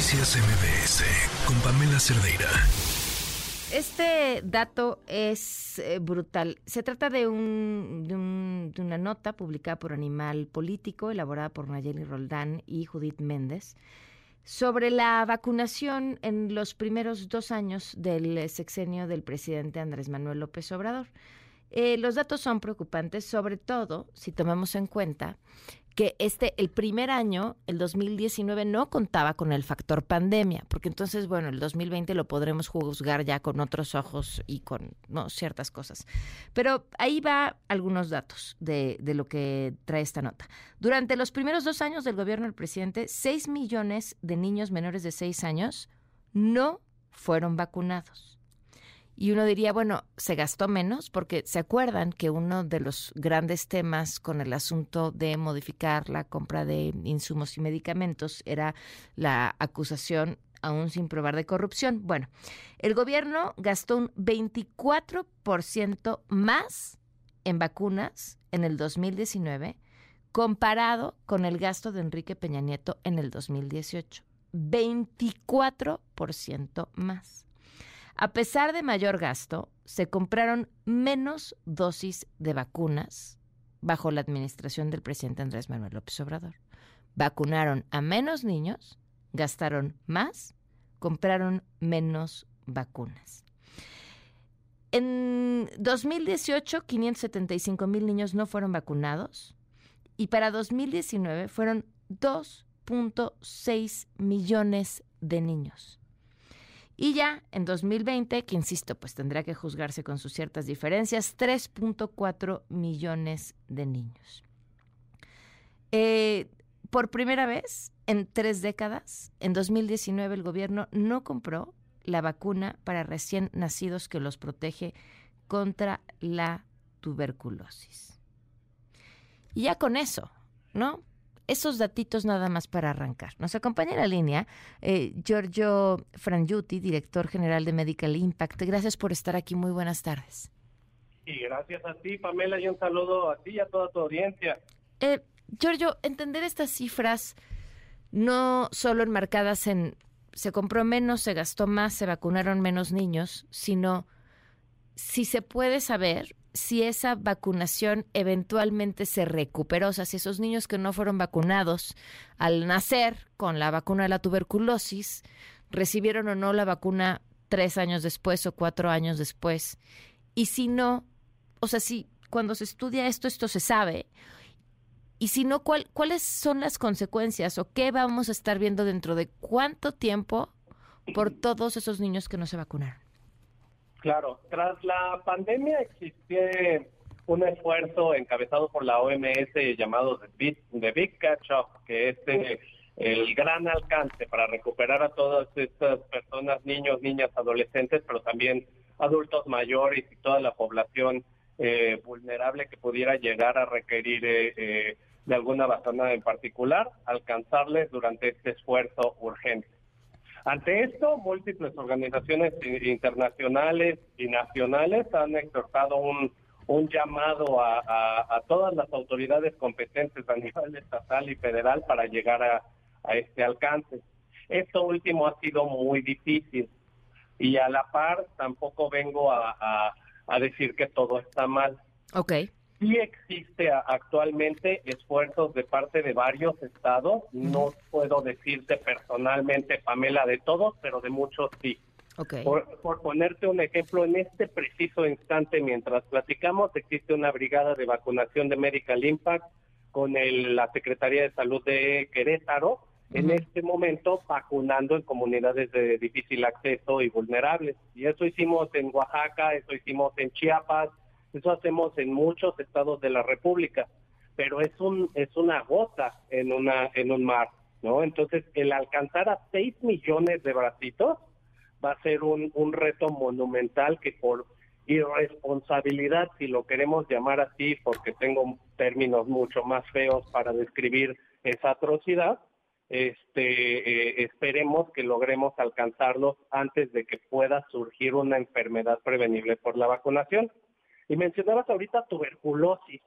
Noticias MBS con Pamela Cerdeira. Este dato es eh, brutal. Se trata de, un, de, una nota publicada por Animal Político, elaborada por Nayeli Roldán y Judith Méndez, sobre la vacunación en los primeros dos años del sexenio del presidente Andrés Manuel López Obrador. Eh, los datos son preocupantes, sobre todo si tomamos en cuenta que este, el primer año, el 2019, no contaba con el factor pandemia, porque entonces, bueno, el 2020 lo podremos juzgar ya con otros ojos y con no, ciertas cosas. Pero ahí va algunos datos de, de lo que trae esta nota. Durante los primeros dos años del gobierno del presidente, 6 millones de niños menores de 6 años no fueron vacunados. Y uno diría, bueno, se gastó menos porque se acuerdan que uno de los grandes temas con el asunto de modificar la compra de insumos y medicamentos era la acusación aún sin probar de corrupción. Bueno, el gobierno gastó un 24% más en vacunas en el 2019 comparado con el gasto de Enrique Peña Nieto en el 2018. 24% más. A pesar de mayor gasto, se compraron menos dosis de vacunas bajo la administración del presidente Andrés Manuel López Obrador. Vacunaron a menos niños, gastaron más, compraron menos vacunas. En 2018, 575 mil niños no fueron vacunados y para 2019 fueron 2.6 millones de niños. Y ya en 2020, que insisto, pues tendrá que juzgarse con sus ciertas diferencias, 3.4 millones de niños. Eh, por primera vez en tres décadas, en 2019 el gobierno no compró la vacuna para recién nacidos que los protege contra la tuberculosis. Y ya con eso, ¿no? Esos datitos nada más para arrancar. Nos acompaña en la línea eh, Giorgio Frangiuti, director general de Medical Impact. Gracias por estar aquí. Muy buenas tardes. Y gracias a ti, Pamela, y un saludo a ti y a toda tu audiencia. Eh, Giorgio, entender estas cifras no solo enmarcadas en se compró menos, se gastó más, se vacunaron menos niños, sino si se puede saber si esa vacunación eventualmente se recuperó, o sea, si esos niños que no fueron vacunados al nacer con la vacuna de la tuberculosis recibieron o no la vacuna tres años después o cuatro años después. Y si no, o sea, si cuando se estudia esto, esto se sabe. Y si no, ¿cuál, ¿cuáles son las consecuencias o qué vamos a estar viendo dentro de cuánto tiempo por todos esos niños que no se vacunaron? Claro, tras la pandemia existe un esfuerzo encabezado por la OMS llamado The Big, Big Catch Up, que es eh, el gran alcance para recuperar a todas estas personas, niños, niñas, adolescentes, pero también adultos mayores y toda la población eh, vulnerable que pudiera llegar a requerir eh, de alguna vacuna en particular, alcanzarles durante este esfuerzo urgente. Ante esto, múltiples organizaciones internacionales y nacionales han exhortado un, llamado a, todas las autoridades competentes a nivel estatal y federal para llegar a, este alcance. Esto último ha sido muy difícil y a la par tampoco vengo a, decir que todo está mal. Okay sí existe actualmente esfuerzos de parte de varios estados, no puedo decirte personalmente, Pamela, de todos, pero de muchos sí. Por, ponerte un ejemplo, en este preciso instante, mientras platicamos, existe una brigada de vacunación de Medical Impact con la Secretaría de Salud de Querétaro, en este momento vacunando en comunidades de difícil acceso y vulnerables. Y eso hicimos en Oaxaca, eso hicimos en Chiapas, eso hacemos en muchos estados de la República, pero es un es una gota en una en un mar, ¿no? Entonces, el alcanzar a 6 millones de bracitos va a ser un, un reto monumental que por irresponsabilidad, si lo queremos llamar así, porque tengo términos mucho más feos para describir esa atrocidad, este, eh, esperemos que logremos alcanzarlos antes de que pueda surgir una enfermedad prevenible por la vacunación. Y mencionabas ahorita tuberculosis.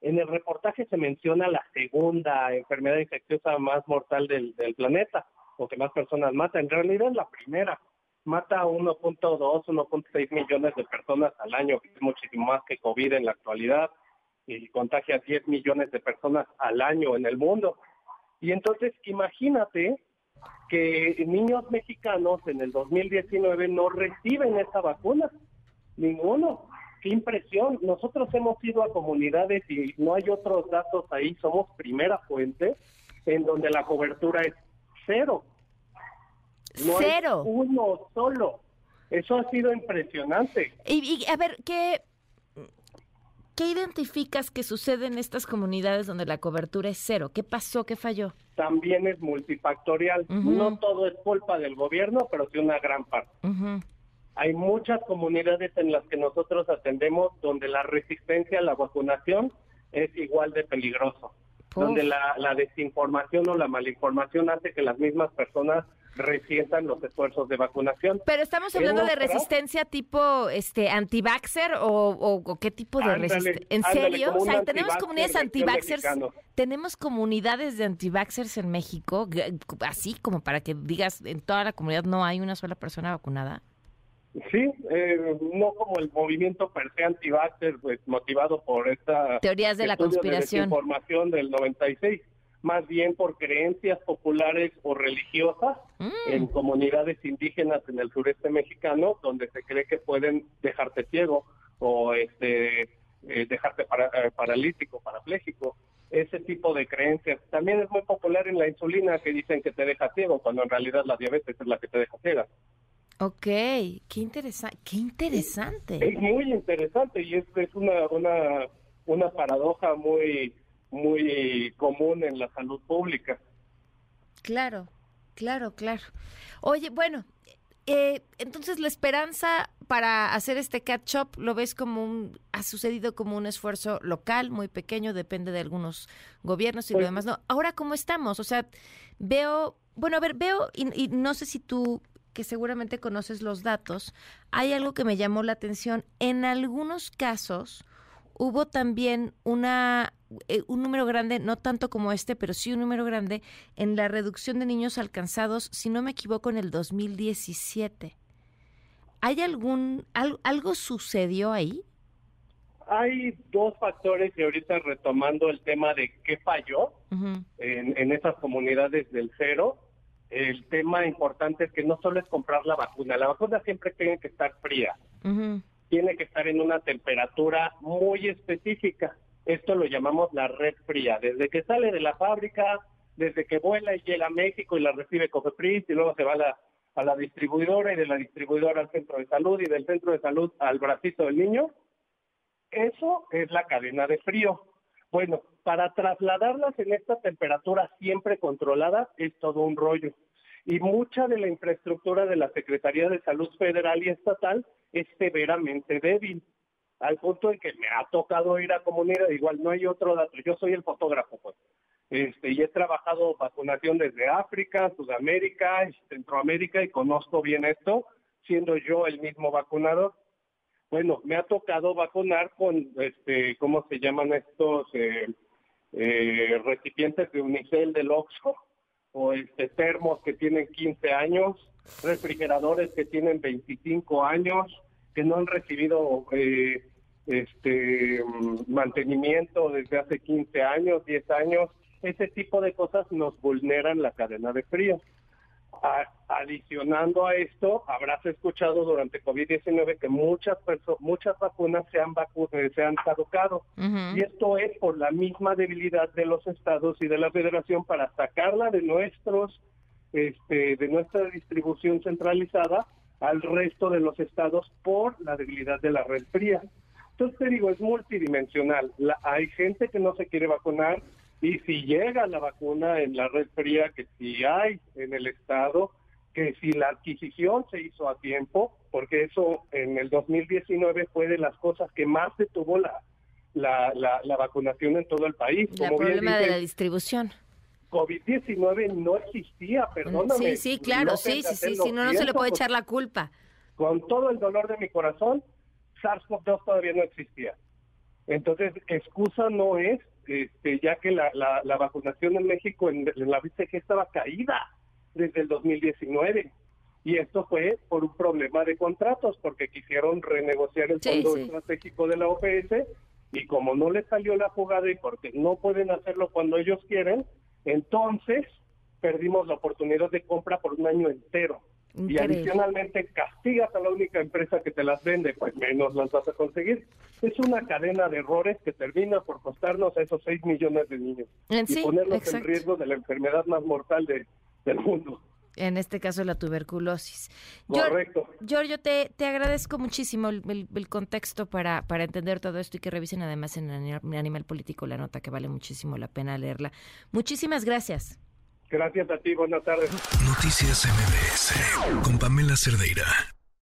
En el reportaje se menciona la segunda enfermedad infecciosa más mortal del, planeta. o que más personas mata. En realidad es la primera. Mata a 1.2, 1.6 millones de personas al año, que es muchísimo más que COVID en la actualidad, y contagia a 10 millones de personas al año en el mundo. Y entonces imagínate que niños mexicanos en el 2019 no reciben esa vacuna. Ninguno. Qué impresión. Nosotros hemos ido a comunidades y no hay otros datos ahí, somos primera fuente, en donde la cobertura es cero. No cero. uno solo. Eso ha sido impresionante. Y, a ver, ¿qué, ¿qué identificas que sucede en estas comunidades donde la cobertura es cero? ¿Qué pasó? ¿Qué falló? También es multifactorial. No todo es culpa del gobierno, pero sí una gran parte. Hay muchas comunidades en las que nosotros atendemos donde la resistencia a la vacunación es igual de peligroso, donde la, la desinformación o la malinformación hace que las mismas personas resientan los esfuerzos de vacunación. Pero estamos hablando de resistencia tipo este anti-vaxxer o, qué tipo de resistencia. ¿En serio? O sea, tenemos comunidades anti-vaxxers. Tenemos comunidades de anti-vaxxers en México, así como para que digas, en toda la comunidad no hay una sola persona vacunada. Sí, eh, no como el movimiento per se anti pues motivado por esta teorías de la conspiración, de información del 96 más bien por creencias populares o religiosas mm. en comunidades indígenas en el sureste mexicano, donde se cree que pueden dejarte ciego o este eh, dejarte eh, paralítico, parapléjico. Ese tipo de creencias. También es muy popular en la insulina que dicen que te deja ciego, cuando en realidad la diabetes es la que te deja ciega. Ok, qué, interesante qué interesante. Es muy interesante y es, es una, una, una paradoja muy muy común en la salud pública. Claro, claro, claro. Oye, bueno, eh, entonces la esperanza para hacer este catch-up lo ves como un, ha sucedido como un esfuerzo local, muy pequeño, depende de algunos gobiernos y lo pues demás. No, ahora cómo estamos, o sea, veo, bueno, a ver, veo y, y no sé si tú que seguramente conoces los datos, hay algo que me llamó la atención. En algunos casos hubo también una eh, un número grande, no tanto como este, pero sí un número grande en la reducción de niños alcanzados, si no me equivoco, en el 2017. ¿Hay algún, algo sucedió ahí? Hay dos factores y ahorita retomando el tema de qué falló en, esas comunidades del cero, el tema importante es que no solo es comprar la vacuna, la vacuna siempre tiene que estar fría, tiene que estar en una temperatura muy específica. Esto lo llamamos la red fría. Desde que sale de la fábrica, desde que vuela y llega a México y la recibe Cofepris y luego se va a la, a la distribuidora y de la distribuidora al centro de salud y del centro de salud al bracito del niño. Eso es la cadena de frío. Bueno, para trasladarlas en esta temperatura siempre controlada es todo un rollo. Y mucha de la infraestructura de la Secretaría de Salud Federal y Estatal es severamente débil al punto en que me ha tocado ir a comunidad, igual no hay otro dato, yo soy el fotógrafo, pues, este, y he trabajado vacunación desde África, Sudamérica, Centroamérica, y conozco bien esto, siendo yo el mismo vacunador. Bueno, me ha tocado vacunar con, este, ¿cómo se llaman estos eh, eh, recipientes de unicel del Oxford? O este, termos que tienen 15 años, refrigeradores que tienen 25 años, que no han recibido eh, este mantenimiento desde hace 15 años, 10 años, ese tipo de cosas nos vulneran la cadena de frío. Adicionando a esto, habrás escuchado durante COVID-19 que muchas muchas vacunas se han, eh, se han caducado. Y esto es por la misma debilidad de los estados y de la federación para sacarla de nuestros este, de nuestra distribución centralizada al resto de los estados por la debilidad de la red fría. Entonces te digo, es multidimensional. hay gente que no se quiere vacunar y si llega la vacuna en la red fría, que si hay en el Estado, que si la adquisición se hizo a tiempo, porque eso en el 2019 fue de las cosas que más detuvo la, la, la, vacunación en todo el país. El problema de la distribución. COVID-19 no existía, perdóname. Sí, sí, claro, sí, sí, sí, sí, no, no se le puede echar la culpa. Con todo el dolor de mi corazón, SARS-CoV-2 todavía no existía. Entonces, excusa no es, este, ya que la, la, vacunación en México en, la BCG estaba caída. desde el 2019. Y esto fue por un problema de contratos, porque quisieron renegociar el fondo estratégico de la OPS y como no les salió la jugada y porque no pueden hacerlo cuando ellos quieren, entonces perdimos la oportunidad de compra por un año entero. Y adicionalmente castigas a la única empresa que te las vende, pues menos las vas a conseguir. Es una cadena de errores que termina por costarnos a esos 6 millones de niños y ponerlos en riesgo de la enfermedad más mortal del mundo. En este caso la tuberculosis. Correcto. Giorgio, te, te agradezco muchísimo el, contexto para, para entender todo esto y que revisen además en Animal Político la nota que vale muchísimo la pena leerla. Muchísimas gracias. Gracias a ti, buenas tardes. Noticias MBS con Pamela Cerdeira.